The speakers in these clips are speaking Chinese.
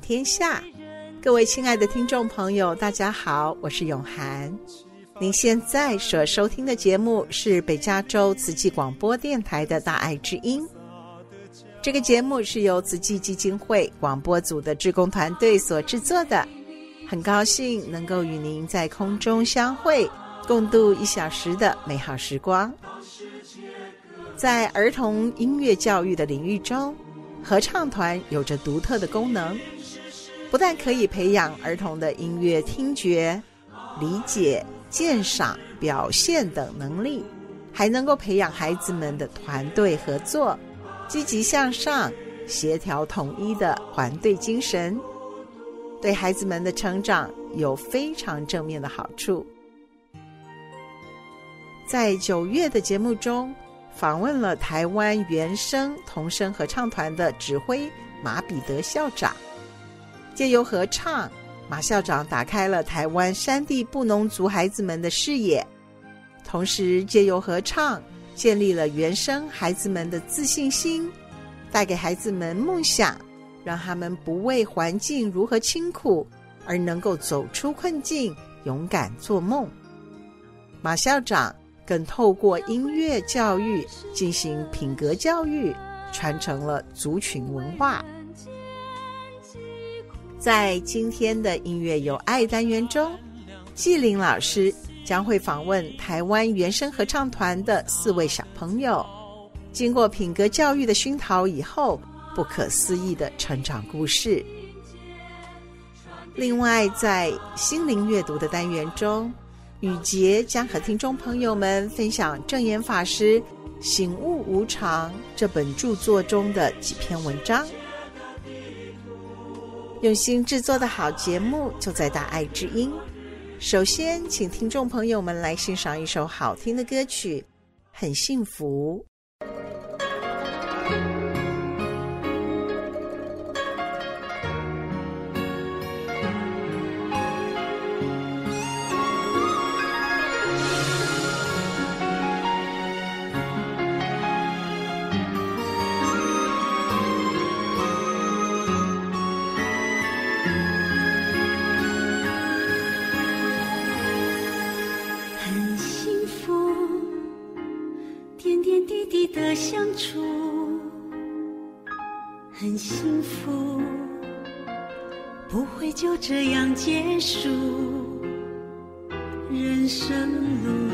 天下。各位亲爱的听众朋友，大家好，我是永涵。您现在所收听的节目是北加州慈济广播电台的《大爱之音》。这个节目是由慈济基金会广播组的志工团队所制作的。很高兴能够与您在空中相会，共度一小时的美好时光。在儿童音乐教育的领域中，合唱团有着独特的功能。不但可以培养儿童的音乐听觉、理解、鉴赏、表现等能力，还能够培养孩子们的团队合作、积极向上、协调统一的团队精神，对孩子们的成长有非常正面的好处。在九月的节目中，访问了台湾原声童声合唱团的指挥马彼得校长。借由合唱，马校长打开了台湾山地布农族孩子们的视野，同时借由合唱，建立了原生孩子们的自信心，带给孩子们梦想，让他们不畏环境如何清苦，而能够走出困境，勇敢做梦。马校长更透过音乐教育进行品格教育，传承了族群文化。在今天的音乐有爱单元中，纪灵老师将会访问台湾原声合唱团的四位小朋友，经过品格教育的熏陶以后，不可思议的成长故事。另外，在心灵阅读的单元中，雨洁将和听众朋友们分享证严法师《醒悟无常》这本著作中的几篇文章。用心制作的好节目就在大爱之音。首先，请听众朋友们来欣赏一首好听的歌曲，《很幸福》。这样结束人生路，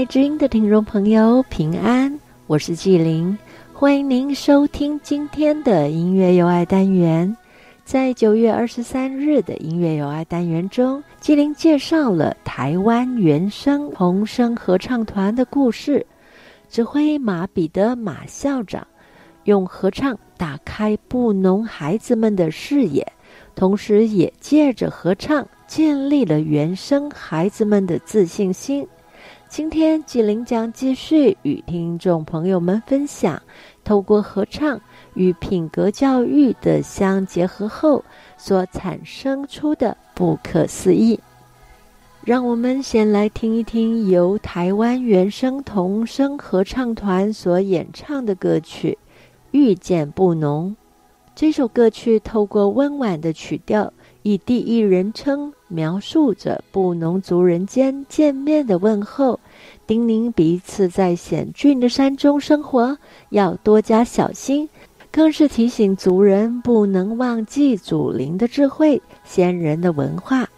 爱之音的听众朋友平安，我是纪灵，欢迎您收听今天的音乐有爱单元。在九月二十三日的音乐有爱单元中，纪灵介绍了台湾原声童声合唱团的故事。指挥马彼得马校长用合唱打开布农孩子们的视野，同时也借着合唱建立了原声孩子们的自信心。今天纪灵将继续与听众朋友们分享，透过合唱与品格教育的相结合后所产生出的不可思议。让我们先来听一听由台湾原声童声合唱团所演唱的歌曲《遇见不浓》。这首歌曲透过温婉的曲调，以第一人称描述着布农族人间见面的问候，叮咛彼此在险峻的山中生活要多加小心，更是提醒族人不能忘记祖灵的智慧、先人的文化。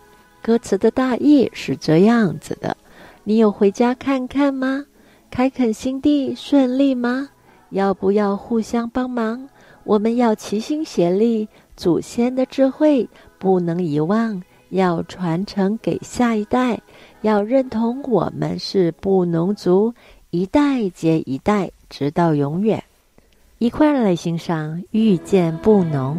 歌词的大意是这样子的：你有回家看看吗？开垦新地顺利吗？要不要互相帮忙？我们要齐心协力，祖先的智慧不能遗忘，要传承给下一代。要认同我们是布农族，一代接一代，直到永远。一块儿来欣赏《遇见布农》。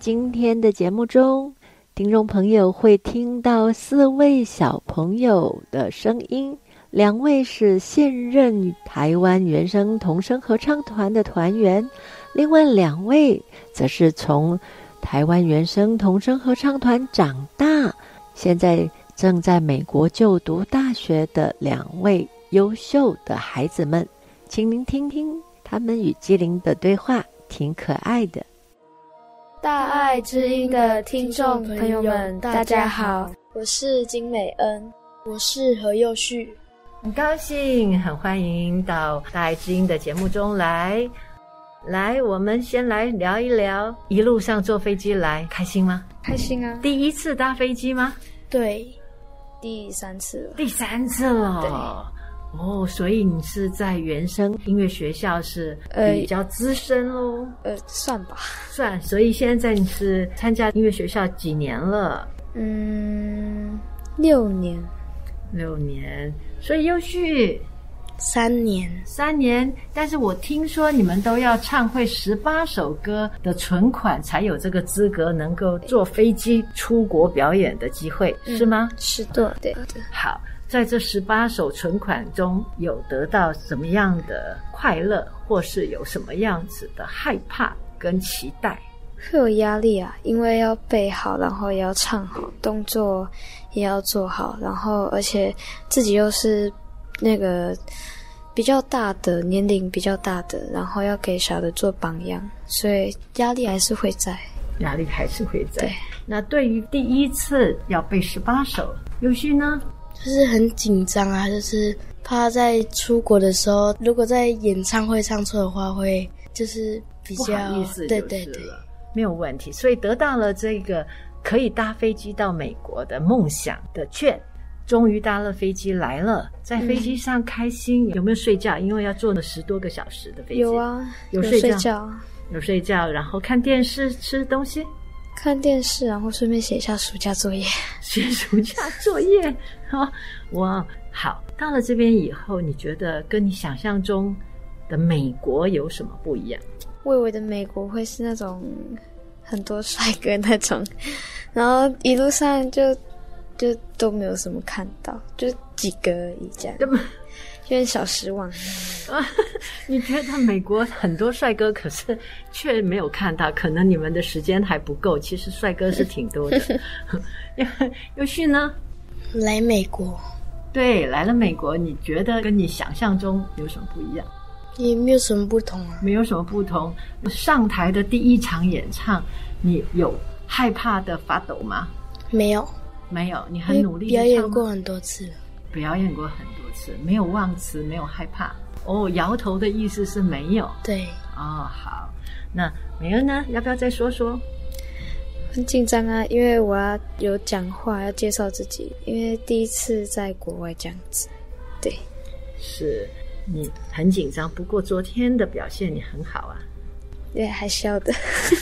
今天的节目中，听众朋友会听到四位小朋友的声音，两位是现任台湾原声童声合唱团的团员，另外两位则是从台湾原声童声合唱团长大，现在正在美国就读大学的两位优秀的孩子们，请您听听他们与纪灵的对话，挺可爱的。大爱知音的听众朋友们，大家好，我是金美恩，我是何佑旭，很高兴，很欢迎到大爱知音的节目中来。来，我们先来聊一聊，一路上坐飞机来，开心吗？开心啊！第一次搭飞机吗？对，第三次了。第三次了。对。哦，所以你是在原声音乐学校是比较资深喽？呃，算吧，算。所以现在你是参加音乐学校几年了？嗯，六年。六年。所以又续三年，三年。但是我听说你们都要唱会十八首歌的存款，才有这个资格能够坐飞机出国表演的机会，嗯、是吗？是的，对的。好。在这十八首存款中有得到什么样的快乐，或是有什么样子的害怕跟期待？会有压力啊，因为要背好，然后也要唱好，动作也要做好，然后而且自己又是那个比较大的年龄比较大的，然后要给小的做榜样，所以压力还是会在。压力还是会在。对。那对于第一次要背十八首，有些呢？就是很紧张啊，就是怕在出国的时候，如果在演唱会唱错的话，会就是比较不好意思，对对对，没有问题。所以得到了这个可以搭飞机到美国的梦想的券，终于搭了飞机来了，在飞机上开心，嗯、有没有睡觉？因为要坐了十多个小时的飞机，有啊，有睡觉，有睡觉，然后看电视，吃东西。看电视，然后顺便写一下暑假作业。写暑假 作业，好，哇，好。到了这边以后，你觉得跟你想象中的美国有什么不一样？我以为的美国会是那种很多帅哥那种，然后一路上就就都没有什么看到，就几个而已这样。有点小失望啊！你觉得美国很多帅哥，可是却没有看到，可能你们的时间还不够。其实帅哥是挺多的。优旭呢？来美国？对，来了美国，你觉得跟你想象中有什么不一样？也没有什么不同啊。没有什么不同。上台的第一场演唱，你有害怕的发抖吗？没有，没有。你很努力表演过很多次。表演过很多次，没有忘词，没有害怕。哦，摇头的意思是没有。对。哦，好。那美恩呢？要不要再说说？很紧张啊，因为我要有讲话，要介绍自己，因为第一次在国外这样子。对。是你很紧张，不过昨天的表现你很好啊。对，还笑的。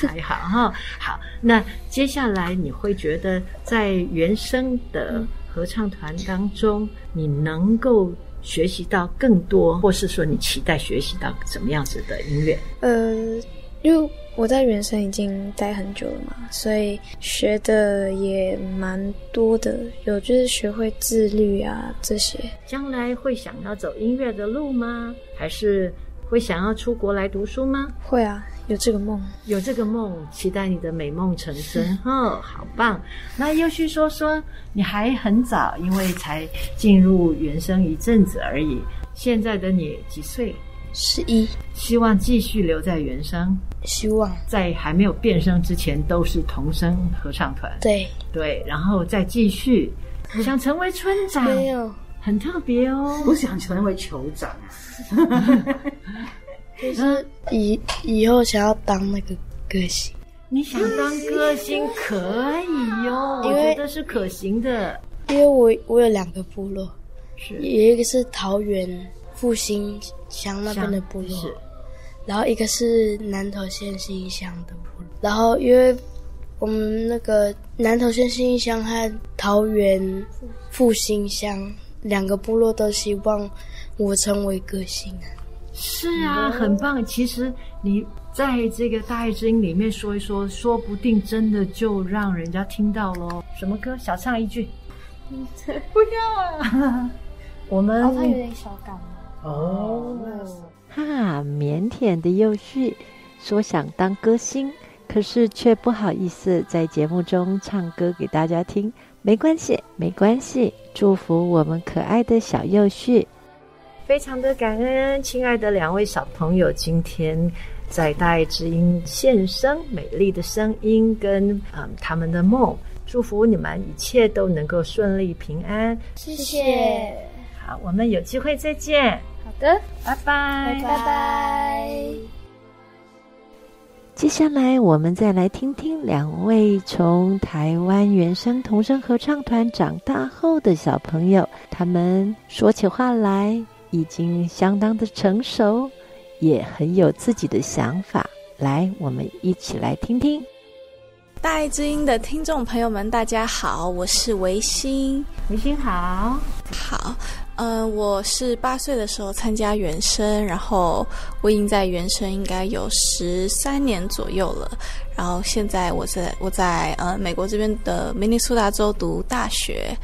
还好哈。好，那接下来你会觉得在原生的。嗯合唱团当中，你能够学习到更多，或是说你期待学习到什么样子的音乐？呃，因为我在原声已经待很久了嘛，所以学的也蛮多的，有就是学会自律啊这些。将来会想要走音乐的路吗？还是会想要出国来读书吗？会啊。有这个梦，有这个梦，期待你的美梦成真。哦，好棒！那又旭说说，你还很早，因为才进入原声一阵子而已。现在的你几岁？十一。希望继续留在原声。希望在还没有变声之前都是童声合唱团。对对，然后再继续。想成为村长？没有，很特别哦。我想成为酋长啊。就是以以后想要当那个歌星，你想当歌星可以哟，我觉得是可行的。因为我我有两个部落，是有一个是桃园复兴乡那边的部落，是，然后一个是南投县新义乡的部落。然后因为我们那个南投县新义乡和桃园复兴乡两个部落都希望我成为歌星啊。是啊，很棒。其实你在这个大爱之音里面说一说，说不定真的就让人家听到喽。什么歌？小唱一句。不要啊！我们哦，他有点小感冒。哦，哈，腼腆的幼旭说想当歌星，可是却不好意思在节目中唱歌给大家听。没关系，没关系，祝福我们可爱的小幼旭。非常的感恩，亲爱的两位小朋友，今天在大爱之音献声美丽的声音跟嗯他们的梦，祝福你们一切都能够顺利平安。谢谢。好，我们有机会再见。好的，拜拜，拜拜。接下来，我们再来听听两位从台湾原声童声合唱团长大后的小朋友，他们说起话来。已经相当的成熟，也很有自己的想法。来，我们一起来听听。大爱之音的听众朋友们，大家好，我是维新。维新好，好，嗯、呃，我是八岁的时候参加原声，然后我已经在原声应该有十三年左右了。然后现在我在我在呃美国这边的明尼苏达州读大学。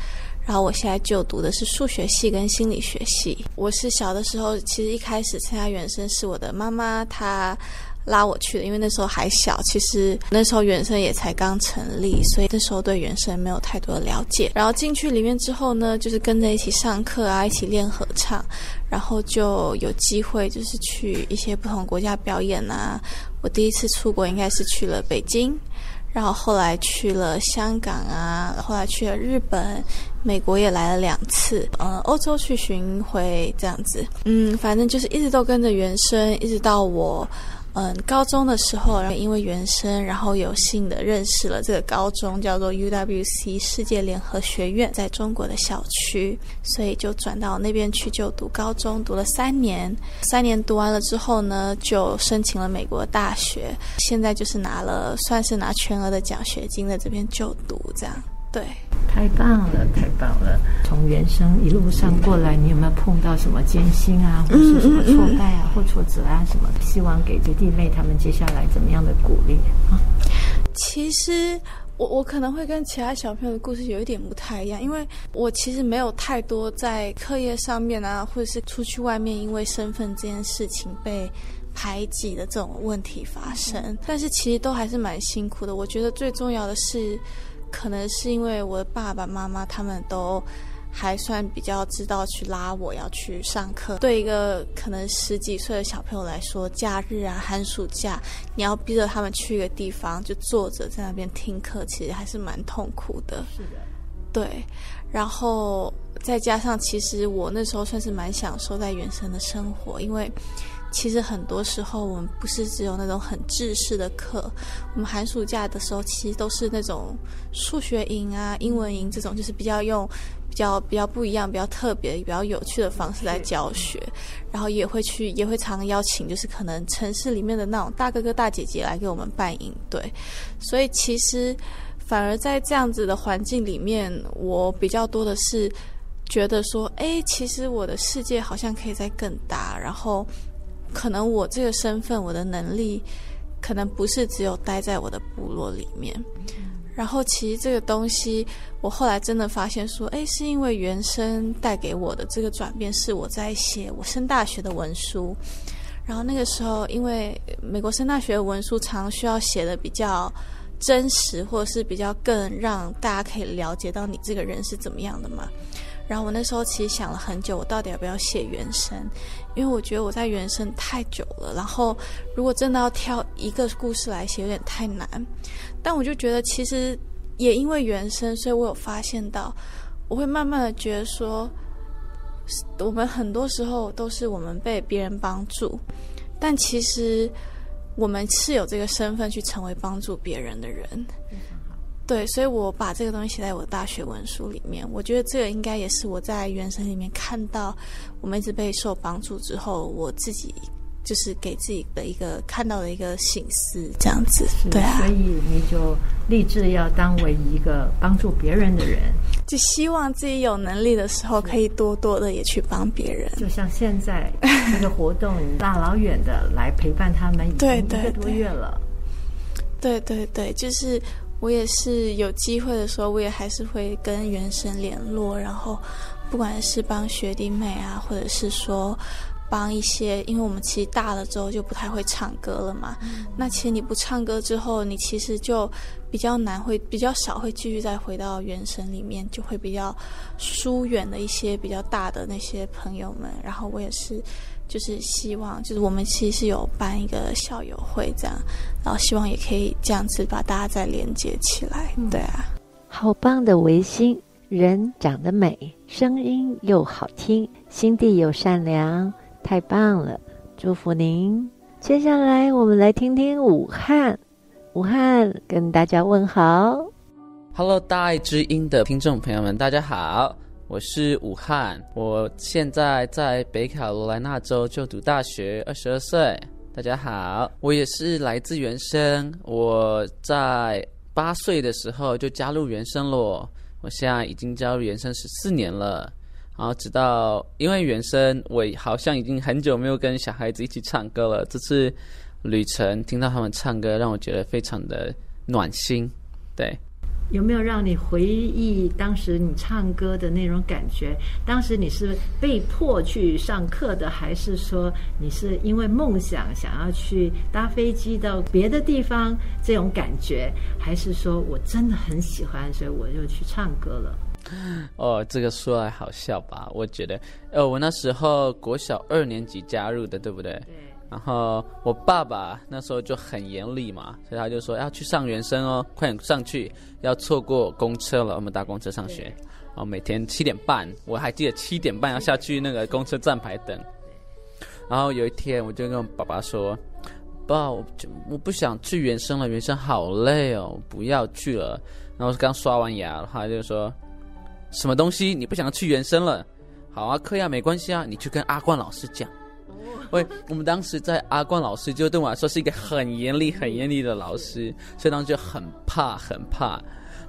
然后我现在就读的是数学系跟心理学系。我是小的时候，其实一开始参加原声是我的妈妈她拉我去的，因为那时候还小，其实那时候原声也才刚成立，所以那时候对原声没有太多的了解。然后进去里面之后呢，就是跟着一起上课啊，一起练合唱，然后就有机会就是去一些不同国家表演啊。我第一次出国应该是去了北京。然后后来去了香港啊，后来去了日本、美国也来了两次，呃，欧洲去巡回这样子，嗯，反正就是一直都跟着原声，一直到我。嗯，高中的时候，因为原生，然后有幸的认识了这个高中，叫做 UWC 世界联合学院，在中国的校区，所以就转到那边去就读高中，读了三年。三年读完了之后呢，就申请了美国大学，现在就是拿了，算是拿全额的奖学金在这边就读，这样。对，太棒了，太棒了！从原生一路上过来，你有没有碰到什么艰辛啊，或是什么挫败啊，或挫折啊什么？希望给这弟妹他们接下来怎么样的鼓励啊？其实我我可能会跟其他小朋友的故事有一点不太一样，因为我其实没有太多在课业上面啊，或者是出去外面因为身份这件事情被排挤的这种问题发生，但是其实都还是蛮辛苦的。我觉得最重要的是。可能是因为我的爸爸妈妈他们都还算比较知道去拉我要去上课。对一个可能十几岁的小朋友来说，假日啊、寒暑假，你要逼着他们去一个地方就坐着在那边听课，其实还是蛮痛苦的。是的，对。然后再加上，其实我那时候算是蛮享受在原生的生活，因为。其实很多时候，我们不是只有那种很制式的课。我们寒暑假的时候，其实都是那种数学营啊、英文营这种，就是比较用比较比较不一样、比较特别、比较有趣的方式来教学。然后也会去，也会常邀请，就是可能城市里面的那种大哥哥、大姐姐来给我们办营对。所以其实反而在这样子的环境里面，我比较多的是觉得说，哎，其实我的世界好像可以再更大。然后。可能我这个身份，我的能力，可能不是只有待在我的部落里面。然后，其实这个东西，我后来真的发现说，哎，是因为原生带给我的这个转变，是我在写我升大学的文书。然后那个时候，因为美国升大学的文书常需要写的比较真实，或者是比较更让大家可以了解到你这个人是怎么样的嘛。然后我那时候其实想了很久，我到底要不要写原声？因为我觉得我在原生太久了，然后如果真的要挑一个故事来写，有点太难。但我就觉得，其实也因为原生，所以我有发现到，我会慢慢的觉得说，我们很多时候都是我们被别人帮助，但其实我们是有这个身份去成为帮助别人的人。对，所以我把这个东西写在我的大学文书里面。我觉得这个应该也是我在原神里面看到，我们一直被受帮助之后，我自己就是给自己的一个看到的一个醒思，这样子，对啊，所以你就立志要当为一个帮助别人的人，就希望自己有能力的时候，可以多多的也去帮别人。就像现在这个活动，你大老远的来陪伴他们，已经一个多月了。对对对，就是我也是有机会的时候，我也还是会跟原神联络，然后不管是帮学弟妹啊，或者是说。帮一些，因为我们其实大了之后就不太会唱歌了嘛。嗯、那其实你不唱歌之后，你其实就比较难会，会比较少会继续再回到原神里面，就会比较疏远的一些比较大的那些朋友们。然后我也是，就是希望，就是我们其实是有办一个校友会这样，然后希望也可以这样子把大家再连接起来。对啊，好棒的维新，人长得美，声音又好听，心地又善良。太棒了，祝福您。接下来我们来听听武汉，武汉跟大家问好。Hello，大爱之音的听众朋友们，大家好，我是武汉，我现在在北卡罗来纳州就读大学，二十二岁。大家好，我也是来自原声，我在八岁的时候就加入原声了，我现在已经加入原声十四年了。然后直到因为原声，我好像已经很久没有跟小孩子一起唱歌了。这次旅程听到他们唱歌，让我觉得非常的暖心。对，有没有让你回忆当时你唱歌的那种感觉？当时你是被迫去上课的，还是说你是因为梦想想要去搭飞机到别的地方这种感觉？还是说我真的很喜欢，所以我就去唱歌了？哦，这个说来好笑吧？我觉得，呃，我那时候国小二年级加入的，对不对？对。然后我爸爸那时候就很严厉嘛，所以他就说要去上原声哦，快点上去，要错过公车了。我们搭公车上学，然后每天七点半，我还记得七点半要下去那个公车站牌等。然后有一天，我就跟我爸爸说：“爸，我我不想去原声了，原声好累哦，不要去了。”然后刚刷完牙，他就说。什么东西？你不想去原声了？好啊，课呀没关系啊，你去跟阿冠老师讲。喂，我们当时在阿冠老师就对我来说是一个很严厉、很严厉的老师，所以当时就很怕、很怕。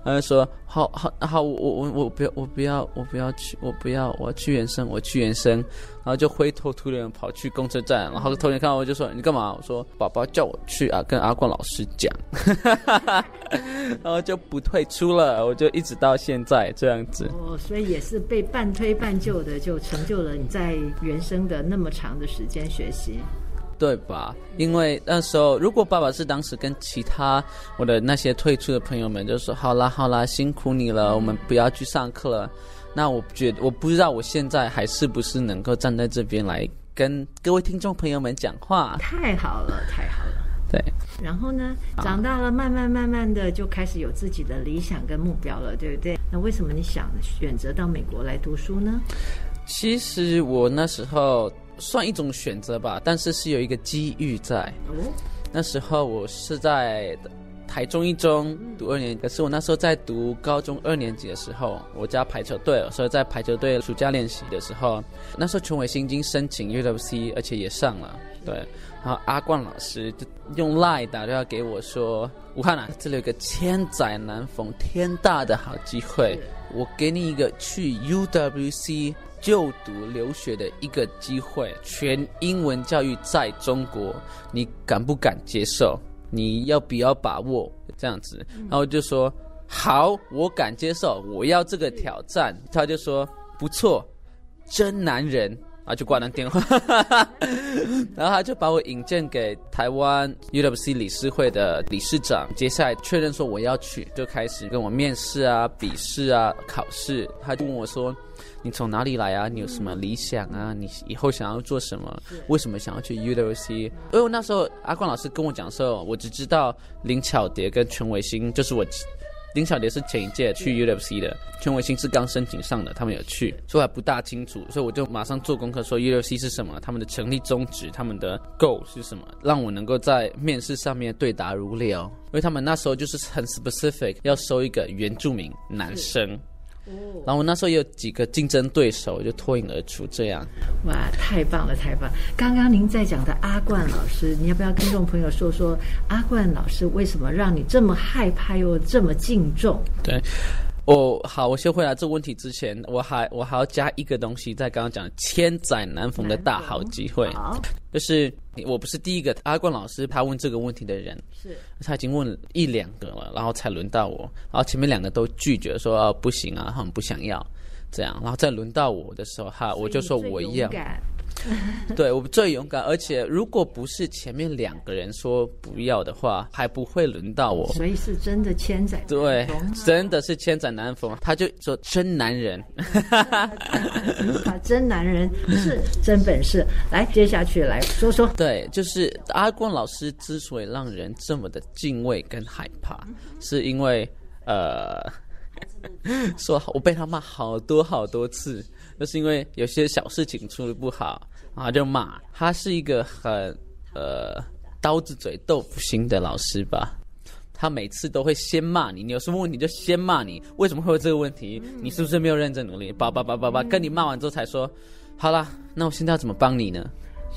他就说：“好好好，我我我不要，我不要，我不要去，我不要，我要去原声，我去原声。”然后就灰头土脸跑去公车站，然后头天看到我就说：“你干嘛？”我说：“宝宝叫我去啊，跟阿冠老师讲。”然后就不退出了，我就一直到现在这样子。哦，所以也是被半推半就的，就成就了你在原声的那么长的时间学习。对吧？因为那时候，如果爸爸是当时跟其他我的那些退出的朋友们就说：“好啦，好啦，辛苦你了，我们不要去上课了。”那我觉得，我不知道我现在还是不是能够站在这边来跟各位听众朋友们讲话。太好了，太好了。对。然后呢，长大了，慢慢慢慢的就开始有自己的理想跟目标了，对不对？那为什么你想选择到美国来读书呢？其实我那时候。算一种选择吧，但是是有一个机遇在。哦，那时候我是在台中一中读二年级，可是我那时候在读高中二年级的时候，我加排球队，所以在排球队暑假练习的时候，那时候琼伟星已经申请 UWC，而且也上了。对，然后阿冠老师就用 Line 打电话给我说：“武汉啊，这里有个千载难逢天大的好机会，我给你一个去 UWC。”就读留学的一个机会，全英文教育在中国，你敢不敢接受？你要不要把握？这样子，然后就说好，我敢接受，我要这个挑战。他就说不错，真男人，然后就挂断电话。然后他就把我引荐给台湾 UWC 理事会的理事长，接下来确认说我要去，就开始跟我面试啊、笔试啊、考试。他就问我说。你从哪里来啊？你有什么理想啊？你以后想要做什么？为什么想要去 UWC？因为我那时候阿冠老师跟我讲的时候，我只知道林巧蝶跟全伟星，就是我林巧蝶是前一届去 UWC 的，全伟星是刚申请上的，他们有去，所以还不大清楚，所以我就马上做功课，说 UWC 是什么，他们的成立宗旨，他们的 goal 是什么，让我能够在面试上面对答如流。因为他们那时候就是很 specific，要收一个原住民男生。然后我那时候也有几个竞争对手，就脱颖而出。这样，哇，太棒了，太棒！刚刚您在讲的阿冠老师，你要不要跟听众朋友说说阿冠老师为什么让你这么害怕又这么敬重？对。哦，好，我先回答这个问题之前，我还我还要加一个东西，在刚刚讲千载难逢的大好机会，就是我不是第一个阿冠老师他问这个问题的人，是。他已经问了一两个了，然后才轮到我，然后前面两个都拒绝说，哦，不行啊，他们不想要这样，然后再轮到我的时候，哈，我就说我要。对，我最勇敢，而且如果不是前面两个人说不要的话，还不会轮到我。所以是真的千载难逢。对，真的是千载难逢。他就说真男人，他 真男人是真本事。来，接下去来说说。对，就是阿光老师之所以让人这么的敬畏跟害怕，是因为呃，说我被他骂好多好多次。就是因为有些小事情处理不好，然后就骂。他是一个很呃刀子嘴豆腐心的老师吧？他每次都会先骂你，你有什么问题就先骂你，为什么会有这个问题？你是不是没有认真努力？叭叭叭叭叭，跟你骂完之后才说，好啦，那我现在要怎么帮你呢？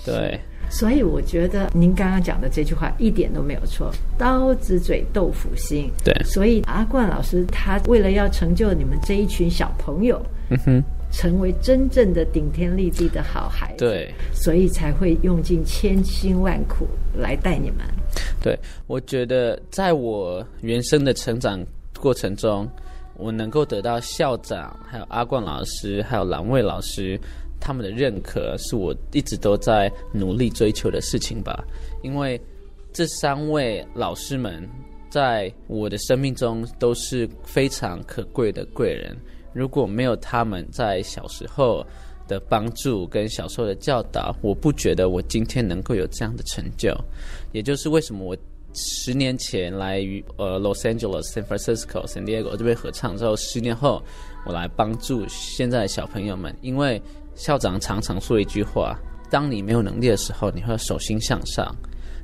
对，所以我觉得您刚刚讲的这句话一点都没有错，刀子嘴豆腐心。对，所以阿冠老师他为了要成就你们这一群小朋友，嗯哼。成为真正的顶天立地的好孩子，对，所以才会用尽千辛万苦来带你们。对，我觉得在我原生的成长过程中，我能够得到校长、还有阿冠老师、还有蓝卫老师他们的认可，是我一直都在努力追求的事情吧。因为这三位老师们在我的生命中都是非常可贵的贵人。如果没有他们在小时候的帮助跟小时候的教导，我不觉得我今天能够有这样的成就。也就是为什么我十年前来于呃 Los Angeles、San Francisco、San Diego 这边合唱之后，十年后我来帮助现在的小朋友们。因为校长常常说一句话：当你没有能力的时候，你会手心向上。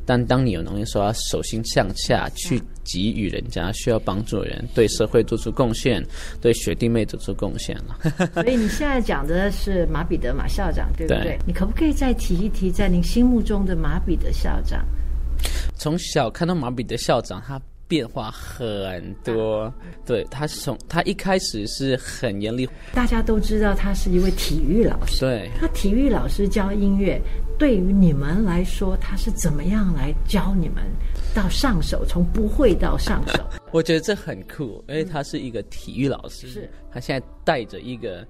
但当你有能力的时候要手心向下去给予人家需要帮助的人，对社会做出贡献，对学弟妹做出贡献了。所以你现在讲的是马彼得马校长，对不对？对，你可不可以再提一提，在您心目中的马彼得校长？从小看到马彼得校长，他。变化很多，对，他是从他一开始是很严厉，大家都知道他是一位体育老师，对，他体育老师教音乐，对于你们来说，他是怎么样来教你们到上手，从不会到上手？我觉得这很酷，因为他是一个体育老师，是。他现在带着一个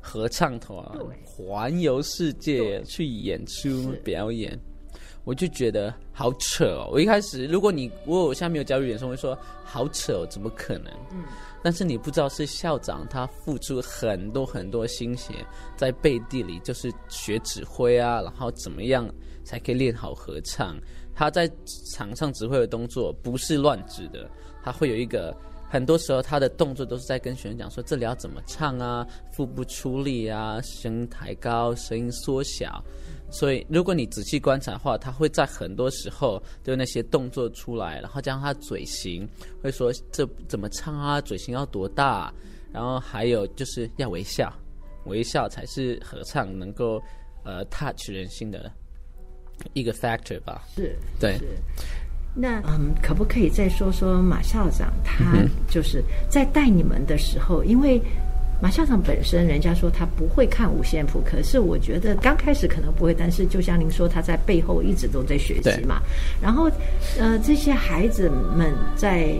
合唱团环游世界去演出表演。我就觉得好扯哦！我一开始，如果你如果我现在没有教育演说，我会说好扯哦，怎么可能？嗯。但是你不知道是校长他付出很多很多心血在背地里，就是学指挥啊，然后怎么样才可以练好合唱。他在场上指挥的动作不是乱指的，他会有一个很多时候他的动作都是在跟学生讲说这里要怎么唱啊，腹部出力啊，声音抬高，声音缩小。所以，如果你仔细观察的话，他会在很多时候就那些动作出来，然后加上他嘴型，会说这怎么唱啊？嘴型要多大？然后还有就是要微笑，微笑才是合唱能够呃 touch 人心的一个 factor 吧？是，对。是那嗯，可不可以再说说马校长他就是在带你们的时候，因为。马校长本身，人家说他不会看五线谱，可是我觉得刚开始可能不会，但是就像您说，他在背后一直都在学习嘛。然后，呃，这些孩子们在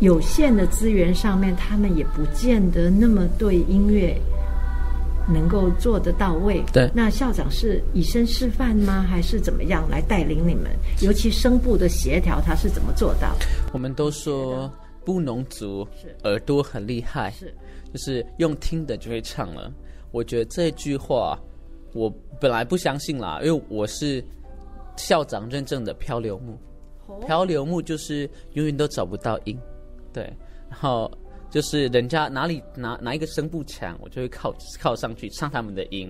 有限的资源上面，他们也不见得那么对音乐能够做得到位。对，那校长是以身示范吗？还是怎么样来带领你们？尤其声部的协调，他是怎么做到？我们都说布农族耳朵很厉害。是。就是用听的就会唱了，我觉得这句话我本来不相信啦，因为我是校长认证的漂流木，漂流木就是永远都找不到音，对，然后就是人家哪里哪哪一个声部强，我就会靠靠上去唱他们的音，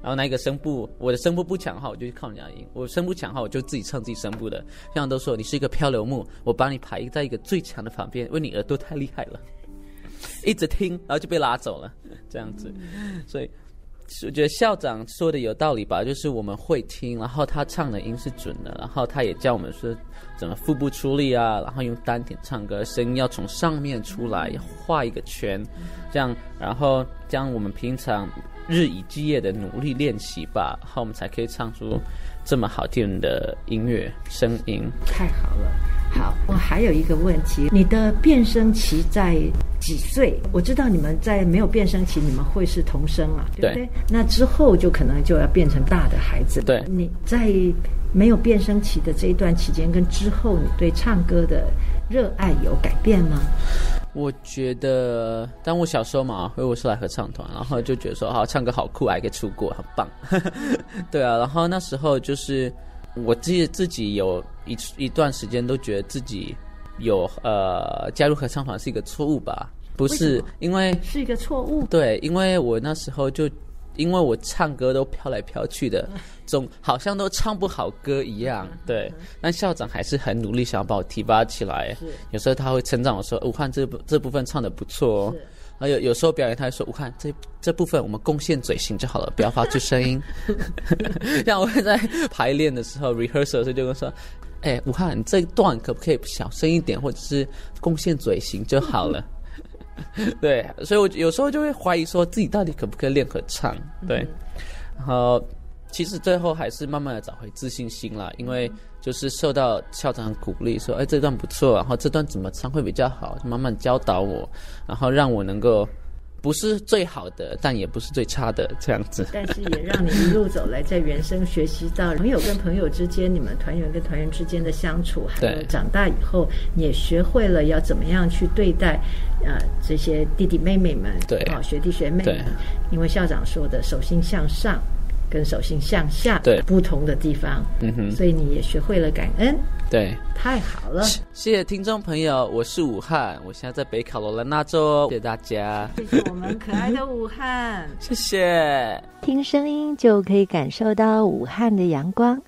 然后哪一个声部我的声部不强的话，我就去靠人家的音，我声部强的话，我就自己唱自己声部的，这样都说你是一个漂流木，我把你排在一个最强的旁边，因为你耳朵太厉害了。一直听，然后就被拉走了，这样子。所以我觉得校长说的有道理吧，就是我们会听，然后他唱的音是准的，然后他也教我们说怎么腹部出力啊，然后用丹田唱歌，声音要从上面出来，画一个圈，这样，然后将我们平常日以继夜的努力练习吧，然后我们才可以唱出这么好听的音乐声音。太好了。好，我还有一个问题，你的变声期在几岁？我知道你们在没有变声期，你们会是童声嘛，对不对？对。那之后就可能就要变成大的孩子。对。你在没有变声期的这一段期间，跟之后，你对唱歌的热爱有改变吗？我觉得，当我小时候嘛，因为我是来合唱团，然后就觉得说，好，唱歌好酷，还可以出国，很棒。对啊，然后那时候就是。我自己自己有一一段时间都觉得自己有呃加入合唱团是一个错误吧？不是，因为是一个错误。对，因为我那时候就因为我唱歌都飘来飘去的，总好像都唱不好歌一样。对，但校长还是很努力想要把我提拔起来。有时候他会称赞我说：“武汉这部这部分唱的不错哦。”还有有时候表演，他会说：“武汉这这部分我们贡献嘴型就好了，不要发出声音。” 像我会在排练的时候，rehearsal 的时候就跟我说：“哎，武汉，你这一段可不可以小声一点，或者是贡献嘴型就好了？” 对，所以我有时候就会怀疑说自己到底可不可以练合唱。对，然后其实最后还是慢慢的找回自信心啦，因为。就是受到校长鼓励，说：“哎，这段不错，然后这段怎么唱会比较好？”就慢慢教导我，然后让我能够不是最好的，但也不是最差的这样子。但是也让你一路走来，在原生学习到朋友跟朋友之间，你们团员跟团员之间的相处，还有长大以后，你也学会了要怎么样去对待呃这些弟弟妹妹们，对，哦，学弟学妹们。对，因为校长说的“手心向上”。跟手心向下对不同的地方，嗯哼，所以你也学会了感恩，对，太好了。谢谢听众朋友，我是武汉，我现在在北卡罗来纳州，谢谢大家，谢谢我们可爱的武汉，谢谢。听声音就可以感受到武汉的阳光，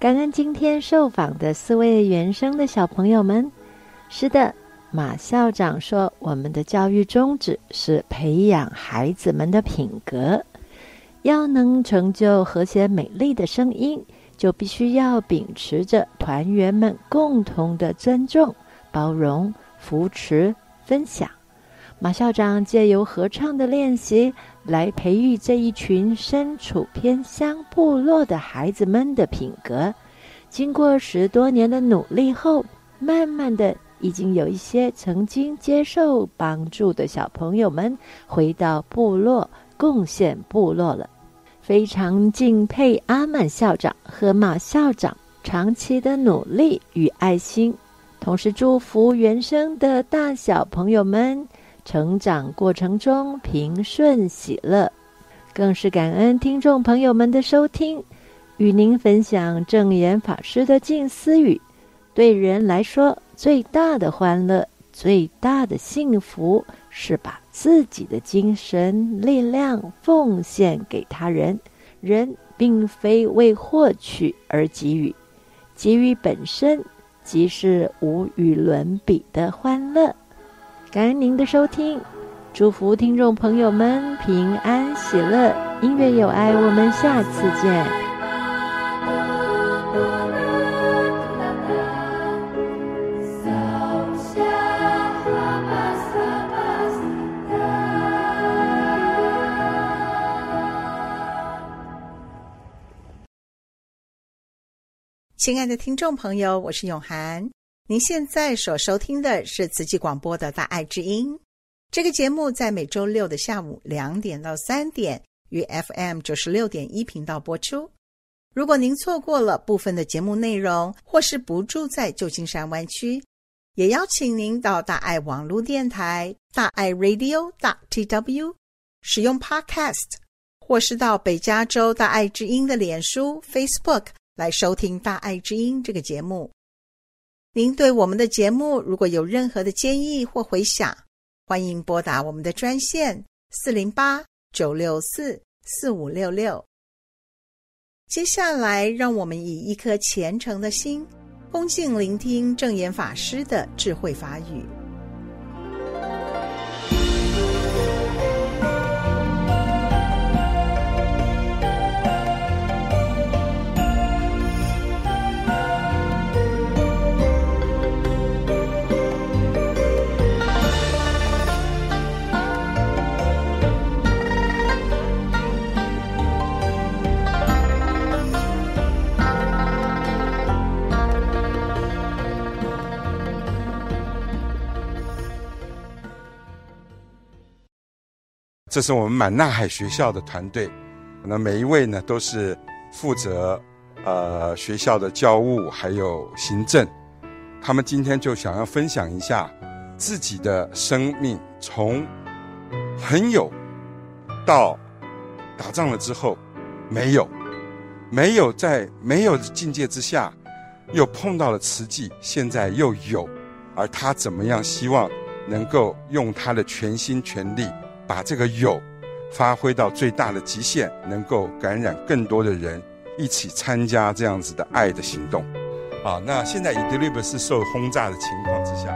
感恩今天受访的四位原生的小朋友们。是的，马校长说，我们的教育宗旨是培养孩子们的品格。要能成就和谐美丽的声音，就必须要秉持着团员们共同的尊重、包容、扶持、分享。马校长借由合唱的练习，来培育这一群身处偏乡部落的孩子们的品格。经过十多年的努力后，慢慢的，已经有一些曾经接受帮助的小朋友们回到部落。贡献部落了，非常敬佩阿满校长和马校长长期的努力与爱心，同时祝福原生的大小朋友们成长过程中平顺喜乐，更是感恩听众朋友们的收听，与您分享证言法师的静思语：对人来说，最大的欢乐，最大的幸福。是把自己的精神力量奉献给他人，人并非为获取而给予，给予本身即是无与伦比的欢乐。感恩您的收听，祝福听众朋友们平安喜乐，音乐有爱，我们下次见。亲爱的听众朋友，我是永涵。您现在所收听的是慈济广播的《大爱之音》这个节目，在每周六的下午两点到三点，于 FM 九十六点一频道播出。如果您错过了部分的节目内容，或是不住在旧金山湾区，也邀请您到大爱网络电台大爱 Radio dot tw 使用 Podcast，或是到北加州大爱之音的脸书 Facebook。来收听《大爱之音》这个节目。您对我们的节目如果有任何的建议或回响，欢迎拨打我们的专线四零八九六四四五六六。接下来，让我们以一颗虔诚的心，恭敬聆听证严法师的智慧法语。这是我们满纳海学校的团队，那每一位呢都是负责呃学校的教务还有行政，他们今天就想要分享一下自己的生命，从很有到打仗了之后没有，没有在没有境界之下，又碰到了慈济，现在又有，而他怎么样希望能够用他的全心全力。把这个有发挥到最大的极限，能够感染更多的人一起参加这样子的爱的行动。好，那现在 Idlib 是受轰炸的情况之下。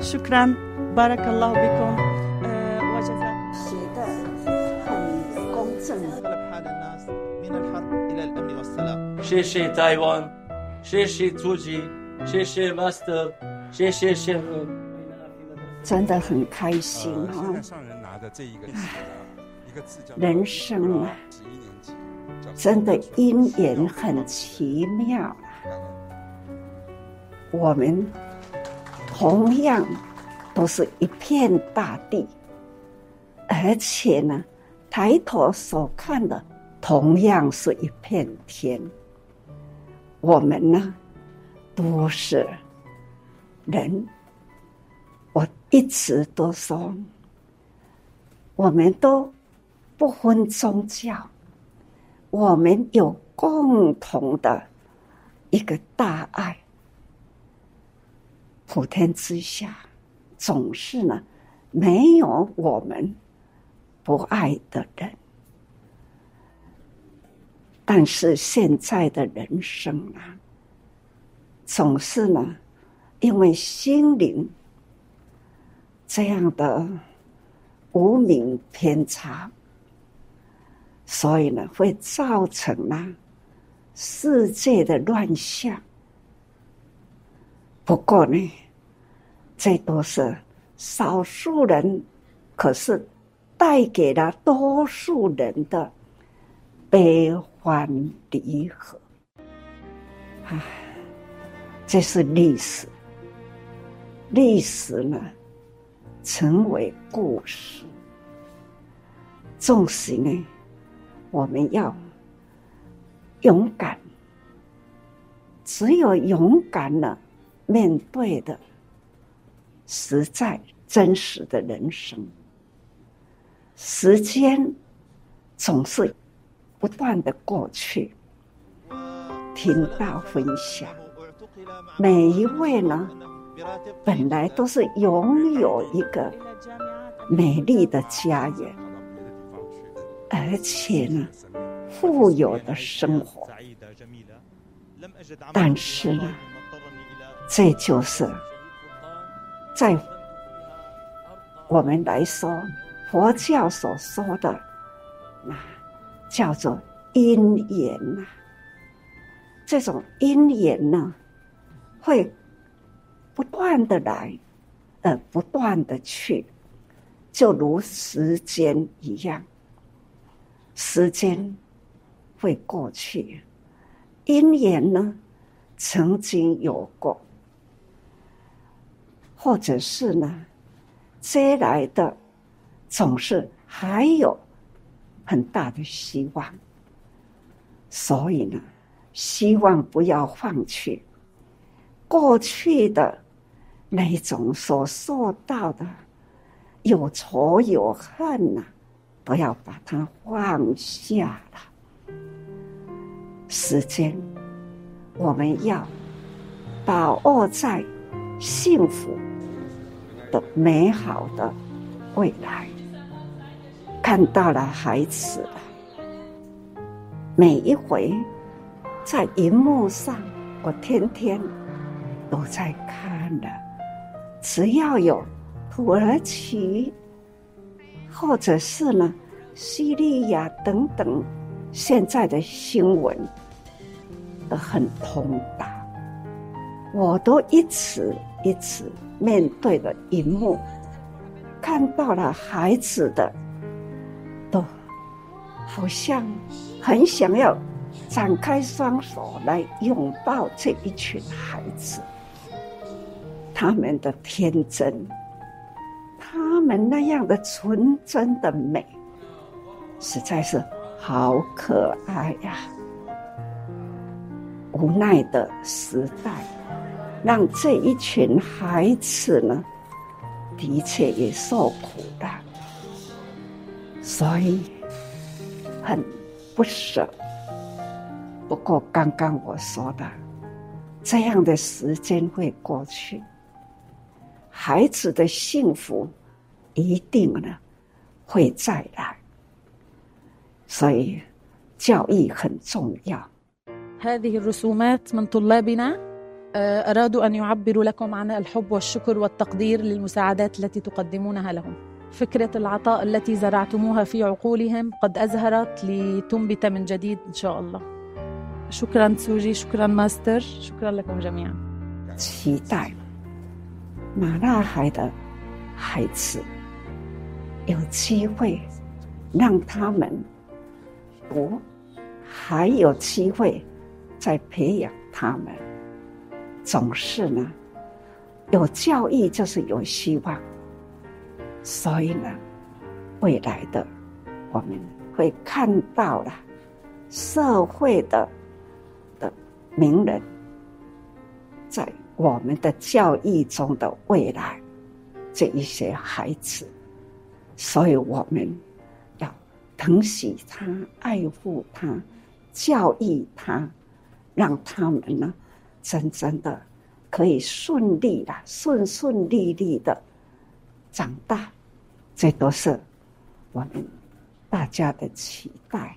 Shukran, b a。呃，我觉得写的很公正。谢谢台湾，谢谢主席，谢谢 Master，谢谢先，真的很开心哈。啊人生啊，真的因缘很奇妙啊。我们同样都是一片大地，而且呢，抬头所看的同样是一片天。我们呢，都是人。我一直都说。我们都不分宗教，我们有共同的一个大爱。普天之下，总是呢，没有我们不爱的人。但是现在的人生啊，总是呢，因为心灵这样的。无名偏差，所以呢，会造成了世界的乱象。不过呢，这都是少数人，可是带给了多数人的悲欢离合。唉，这是历史，历史呢，成为故事。纵使呢，我们要勇敢，只有勇敢了，面对的实在真实的人生。时间总是不断的过去，听到分享，每一位呢，本来都是拥有一个美丽的家园。而且呢，富有的生活，但是呢，这就是在我们来说，佛教所说的那叫做因缘呐。这种因缘呢，会不断的来，呃，不断的去，就如时间一样。时间会过去，因缘呢，曾经有过，或者是呢，接来的总是还有很大的希望，所以呢，希望不要放弃过去的那种所受到的有仇有恨呐、啊。不要把它放下了。时间，我们要把握在幸福的美好的未来。看到了孩子了，每一回在荧幕上，我天天都在看的。只要有土耳其。或者是呢，叙利亚等等，现在的新闻都很通达，我都一次一次面对着荧幕，看到了孩子的，都好像很想要展开双手来拥抱这一群孩子，他们的天真，他们。那样的纯真的美，实在是好可爱呀！无奈的时代，让这一群孩子呢，的确也受苦了，所以很不舍。不过刚刚我说的，这样的时间会过去，孩子的幸福一定呢会再来，所以教育很重要。هذه الرسومات من طلابنا أرادوا أن يعبروا لكم عن الحب والشكر والتقدير للمساعدات التي تقدمونها لهم فكرة العطاء التي زرعتموها في عقولهم قد أزهرت لتنبت من جديد إن شاء الله شكرا سوجي شكرا ماستر شكرا لكم جميعا 期待 马纳海的孩子有机会让他们读，还有机会再培养他们。总是呢，有教育就是有希望，所以呢，未来的我们会看到了社会的的名人，在我们的教育中的未来，这一些孩子，所以我们要疼惜他、爱护他、教育他，让他们呢。真正的可以顺利的、顺顺利利的长大，这都是我们大家的期待。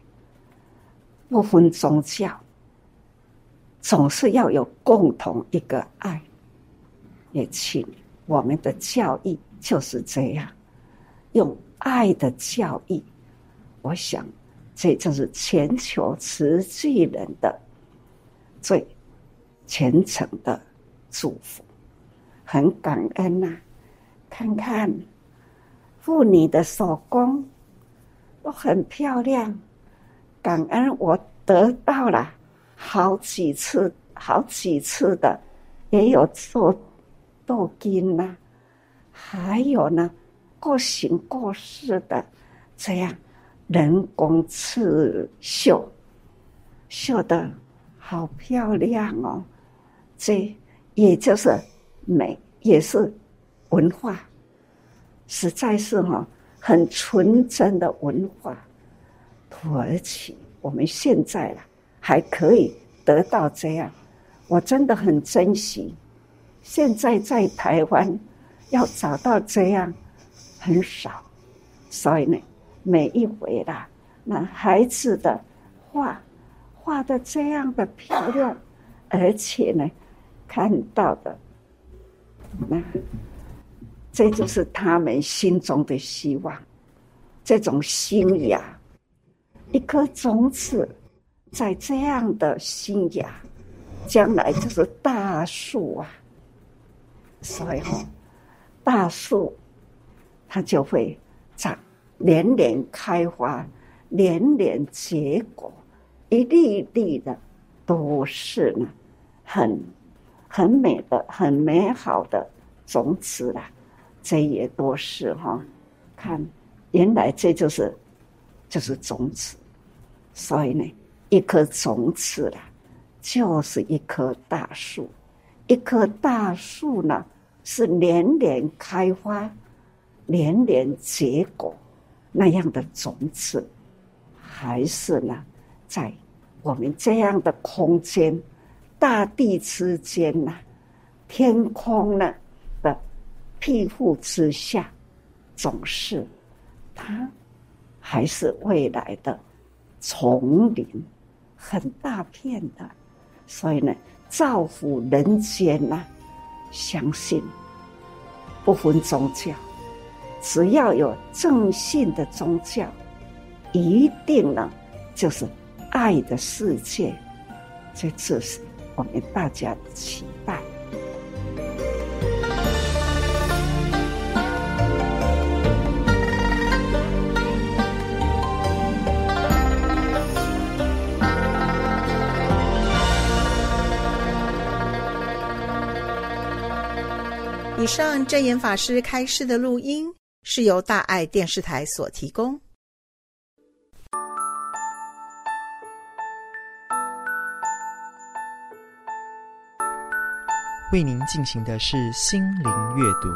不分宗教，总是要有共同一个爱。也请我们的教育就是这样，用爱的教育。我想，这就是全球慈济人的最。虔诚的祝福，很感恩呐、看看妇女的手工都很漂亮，感恩我得到了好几次、好几次的，也有做镀金呐，还有呢，各形各式的这样人工刺绣，绣的好漂亮哦。这也就是美，也是文化，实在是哈很纯真的文化。土耳其，我们现在了还可以得到这样，我真的很珍惜。现在在台湾要找到这样很少，所以呢，每一回啦，那孩子的画画的这样的漂亮，而且呢。看到的，那这就是他们心中的希望。这种新芽，一颗种子，在这样的新芽，将来就是大树啊。所以哈，大树它就会长，连连开花，连连结果，一粒一粒的都是呢，很。很美的、很美好的种子啦，这也都是哈。看，原来这就是就是种子，所以呢，一颗种子啦，就是一棵大树。一棵大树呢，是连连开花、连连结果那样的种子，还是呢，在我们这样的空间。大地之间呐，天空呢的庇护之下，总是它还是未来的丛林，很大片的，所以呢，造福人间呐，相信不分宗教，只要有正信的宗教，一定呢就是爱的世界，在这就是。我们大家的期以上证严法师开示的录音。是由大爱电视台所提供。为您进行的是心灵阅读，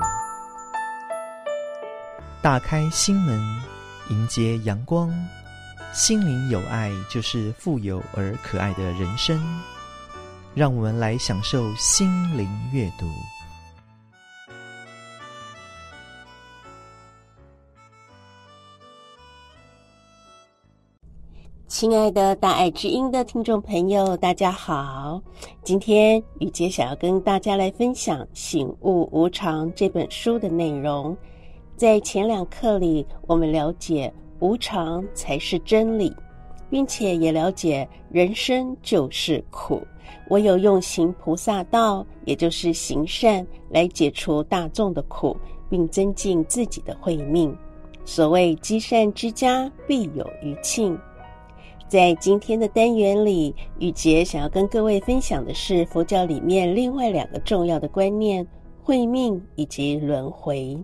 打开心门，迎接阳光。心灵有爱，就是富有而可爱的人生。让我们来享受心灵阅读。亲爱的大爱之音的听众朋友，大家好！今天雨洁想要跟大家来分享《醒悟无常》这本书的内容。在前两课里，我们了解无常才是真理，并且也了解人生就是苦，唯有用行菩萨道，也就是行善，来解除大众的苦，并增进自己的慧命。所谓积善之家，必有余庆。在今天的单元里，雨洁想要跟各位分享的是佛教里面另外两个重要的观念：慧命以及轮回。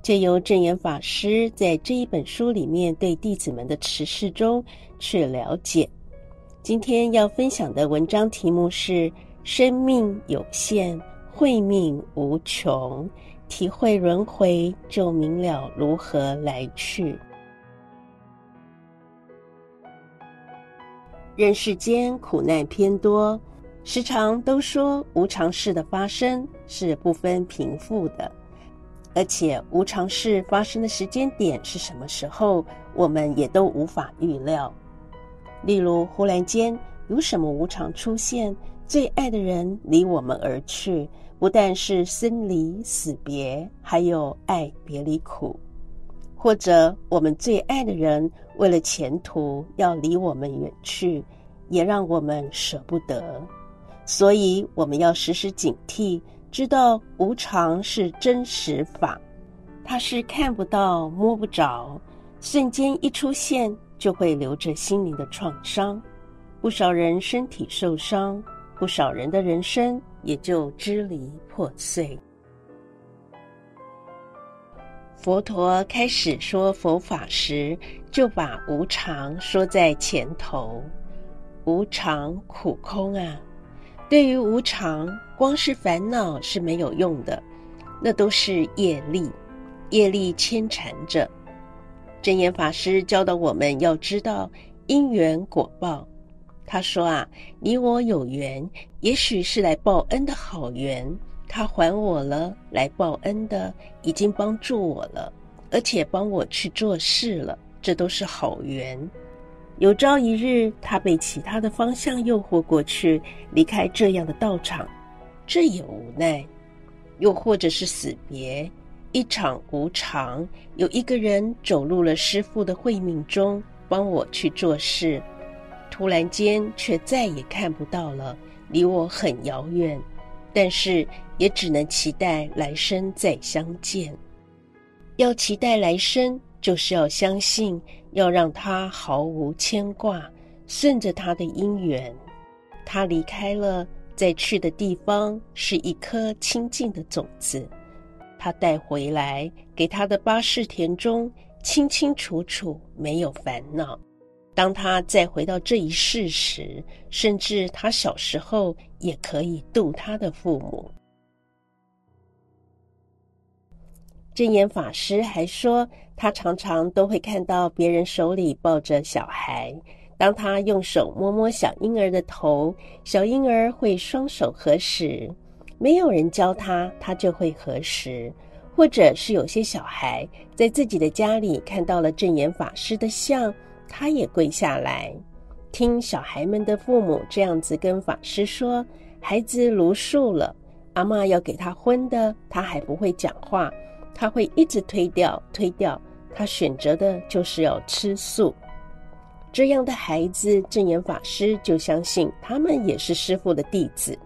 借由证言法师在这一本书里面对弟子们的启示中去了解。今天要分享的文章题目是“生命有限，慧命无穷”，体会轮回，就明了如何来去。人世间苦难偏多，时常都说无常事的发生是不分贫富的，而且无常事发生的时间点是什么时候，我们也都无法预料。例如，忽然间有什么无常出现，最爱的人离我们而去，不但是生离死别，还有爱别离苦；或者我们最爱的人，为了前途要离我们远去，也让我们舍不得，所以我们要时时警惕，知道无常是真实法，它是看不到、摸不着，瞬间一出现就会留着心灵的创伤，不少人身体受伤，不少人的人生也就支离破碎。佛陀开始说佛法时，就把无常说在前头。无常苦空啊！对于无常，光是烦恼是没有用的，那都是业力，业力牵缠着。真言法师教导我们要知道因缘果报。他说啊，你我有缘，也许是来报恩的好缘。他还我了，来报恩的，已经帮助我了，而且帮我去做事了，这都是好缘。有朝一日，他被其他的方向诱惑过去，离开这样的道场，这也无奈；又或者是死别，一场无常，有一个人走入了师父的慧命中，帮我去做事，突然间却再也看不到了，离我很遥远。但是也只能期待来生再相见。要期待来生，就是要相信，要让他毫无牵挂，顺着他的因缘。他离开了，再去的地方是一颗清净的种子，他带回来给他的八识田中，清清楚楚，没有烦恼。当他再回到这一世时，甚至他小时候也可以度他的父母。证严法师还说，他常常都会看到别人手里抱着小孩，当他用手摸摸小婴儿的头，小婴儿会双手合十，没有人教他，他就会合十。或者是有些小孩在自己的家里看到了证严法师的像。他也跪下来，听小孩们的父母这样子跟法师说：“孩子茹素了，阿嬷要给他荤的，他还不会讲话，他会一直推掉推掉。他选择的就是要吃素。这样的孩子，证严法师就相信他们也是师父的弟子。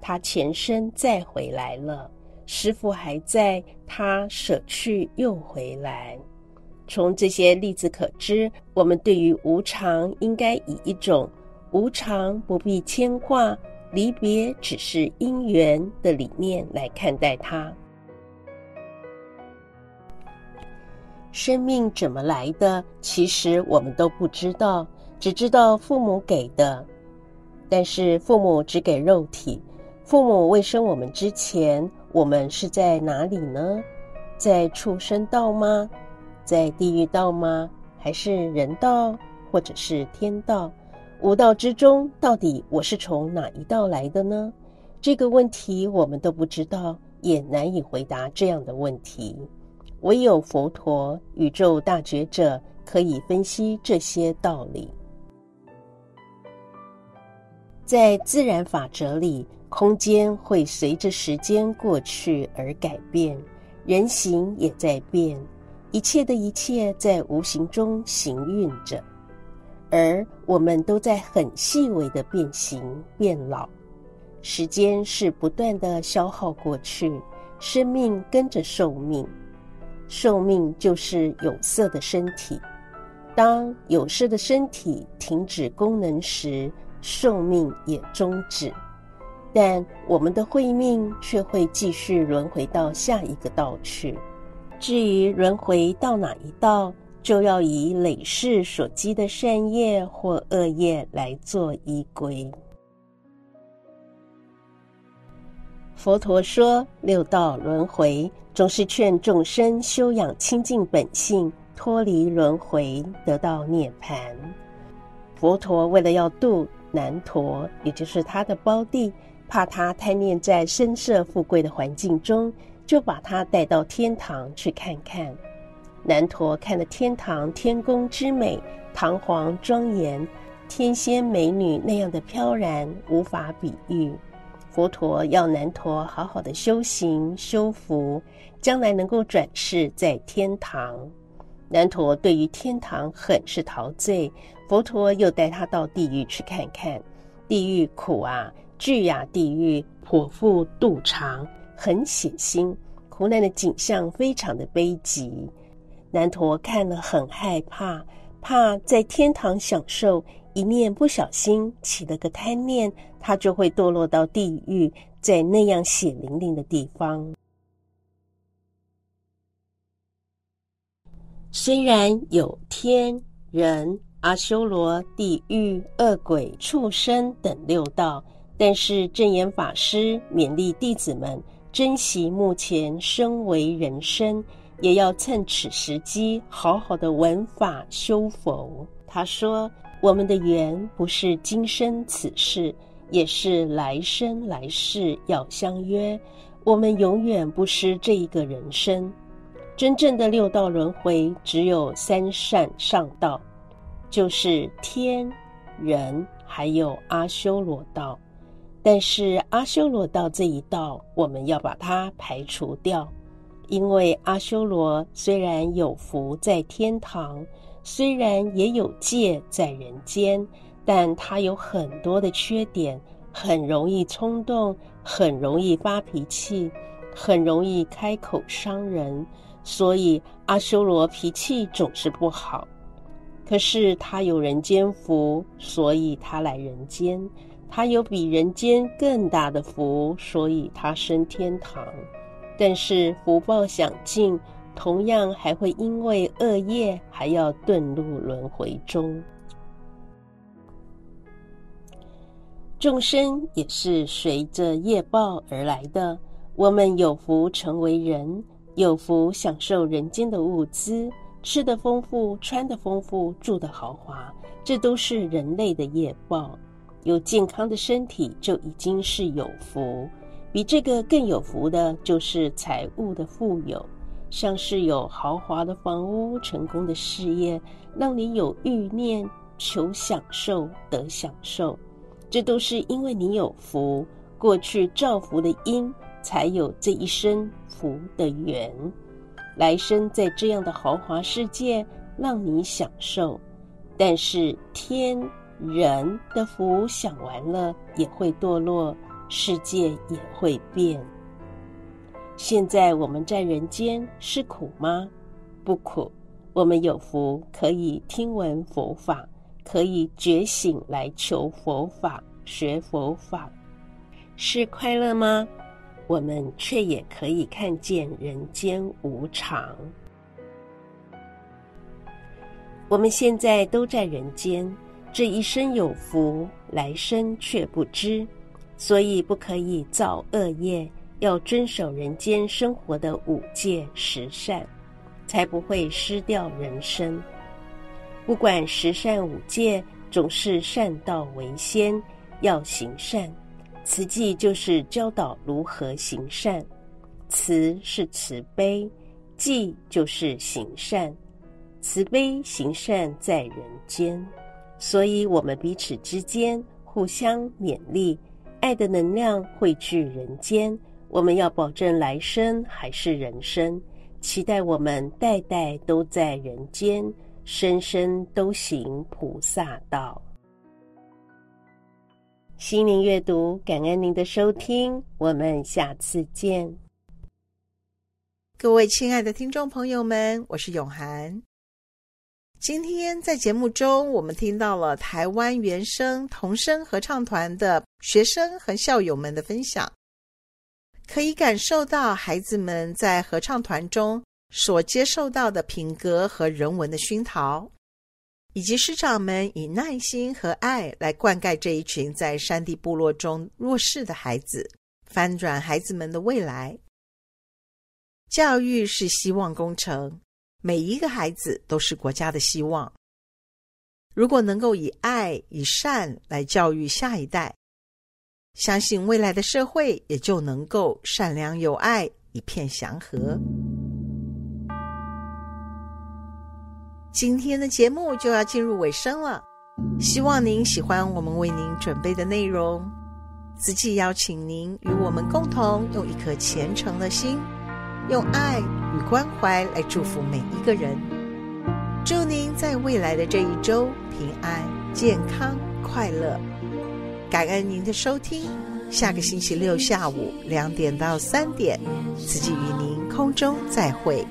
他前生再回来了，师父还在，他舍去又回来。”从这些例子可知，我们对于无常应该以一种无常不必牵挂，离别只是因缘的理念来看待它。生命怎么来的，其实我们都不知道，只知道父母给的。但是父母只给肉体，父母未生我们之前，我们是在哪里呢？在畜生道吗？在地狱道吗？还是人道，或者是天道？五道之中，到底我是从哪一道来的呢？这个问题我们都不知道，也难以回答这样的问题。唯有佛陀、宇宙大觉者可以分析这些道理。在自然法则里，空间会随着时间过去而改变，人形也在变，一切的一切在无形中行运着，而我们都在很细微的变形变老。时间是不断的消耗过去，生命跟着寿命，寿命就是有色的身体。当有色的身体停止功能时，寿命也终止，但我们的慧命却会继续轮回到下一个道去。至于轮回到哪一道，就要以累世所积的善业或恶业来做依归。佛陀说，六道轮回总是劝众生修养清净本性，脱离轮回，得到涅槃。佛陀为了要度。难陀，也就是他的胞弟，怕他贪恋在声色富贵的环境中，就把他带到天堂去看看。难陀看了天堂天宫之美，堂皇庄严，天仙美女那样的飘然，无法比喻。佛陀要南陀好好的修行修福，将来能够转世在天堂。南陀对于天堂很是陶醉，佛陀又带他到地狱去看看。地狱苦啊，巨亚地狱剖腹肚肠，很血腥，苦难的景象非常的悲极。南陀看了很害怕，怕在天堂享受，一念不小心起了个贪念，他就会堕落到地狱，在那样血淋淋的地方。虽然有天、人、阿修罗、地狱、恶鬼、畜生等六道，但是证严法师勉励弟子们珍惜目前身为人身，也要趁此时机好好的闻法修佛。他说：“我们的缘不是今生此世，也是来生来世要相约，我们永远不失这一个人生。”真正的六道轮回只有三善上道，就是天、人，还有阿修罗道。但是阿修罗道这一道，我们要把它排除掉，因为阿修罗虽然有福在天堂，虽然也有戒在人间，但它有很多的缺点，很容易冲动，很容易发脾气，很容易开口伤人。所以阿修罗脾气总是不好，可是他有人间福，所以他来人间；他有比人间更大的福，所以他升天堂。但是福报享尽，同样还会因为恶业，还要遁入轮回中。众生也是随着业报而来的，我们有福成为人。有福享受人间的物资，吃得丰富，穿得丰富，住得豪华，这都是人类的业报。有健康的身体就已经是有福，比这个更有福的就是财物的富有，像是有豪华的房屋、成功的事业，让你有欲念求享受得享受，这都是因为你有福，过去造福的因。才有这一生福的缘，来生在这样的豪华世界让你享受，但是天人的福享完了也会堕落，世界也会变。现在我们在人间是苦吗？不苦，我们有福可以听闻佛法，可以觉醒来求佛法、学佛法，是快乐吗？我们却也可以看见人间无常。我们现在都在人间，这一生有福，来生却不知，所以不可以造恶业，要遵守人间生活的五戒十善，才不会失掉人生。不管十善五戒，总是善道为先，要行善。慈济就是教导如何行善，慈是慈悲，济就是行善。慈悲行善在人间，所以我们彼此之间互相勉励，爱的能量汇聚人间。我们要保证来生还是人生，期待我们代代都在人间，生生都行菩萨道。心灵阅读，感恩您的收听，我们下次见。各位亲爱的听众朋友们，我是永涵。今天在节目中，我们听到了台湾原声童声合唱团的学生和校友们的分享，可以感受到孩子们在合唱团中所接受到的品格和人文的熏陶，以及师长们以耐心和爱来灌溉这一群在山地部落中弱势的孩子，翻转孩子们的未来。教育是希望工程。每一个孩子都是国家的希望。如果能够以爱、以善来教育下一代，相信未来的社会也就能够善良有爱，一片祥和。今天的节目就要进入尾声了，希望您喜欢我们为您准备的内容。慈济邀请您与我们共同用一颗虔诚的心，用爱。与关怀来祝福每一个人，祝您在未来的这一周平安、健康、快乐。感恩您的收听，下个星期六下午两点到三点，慈济与您空中再会。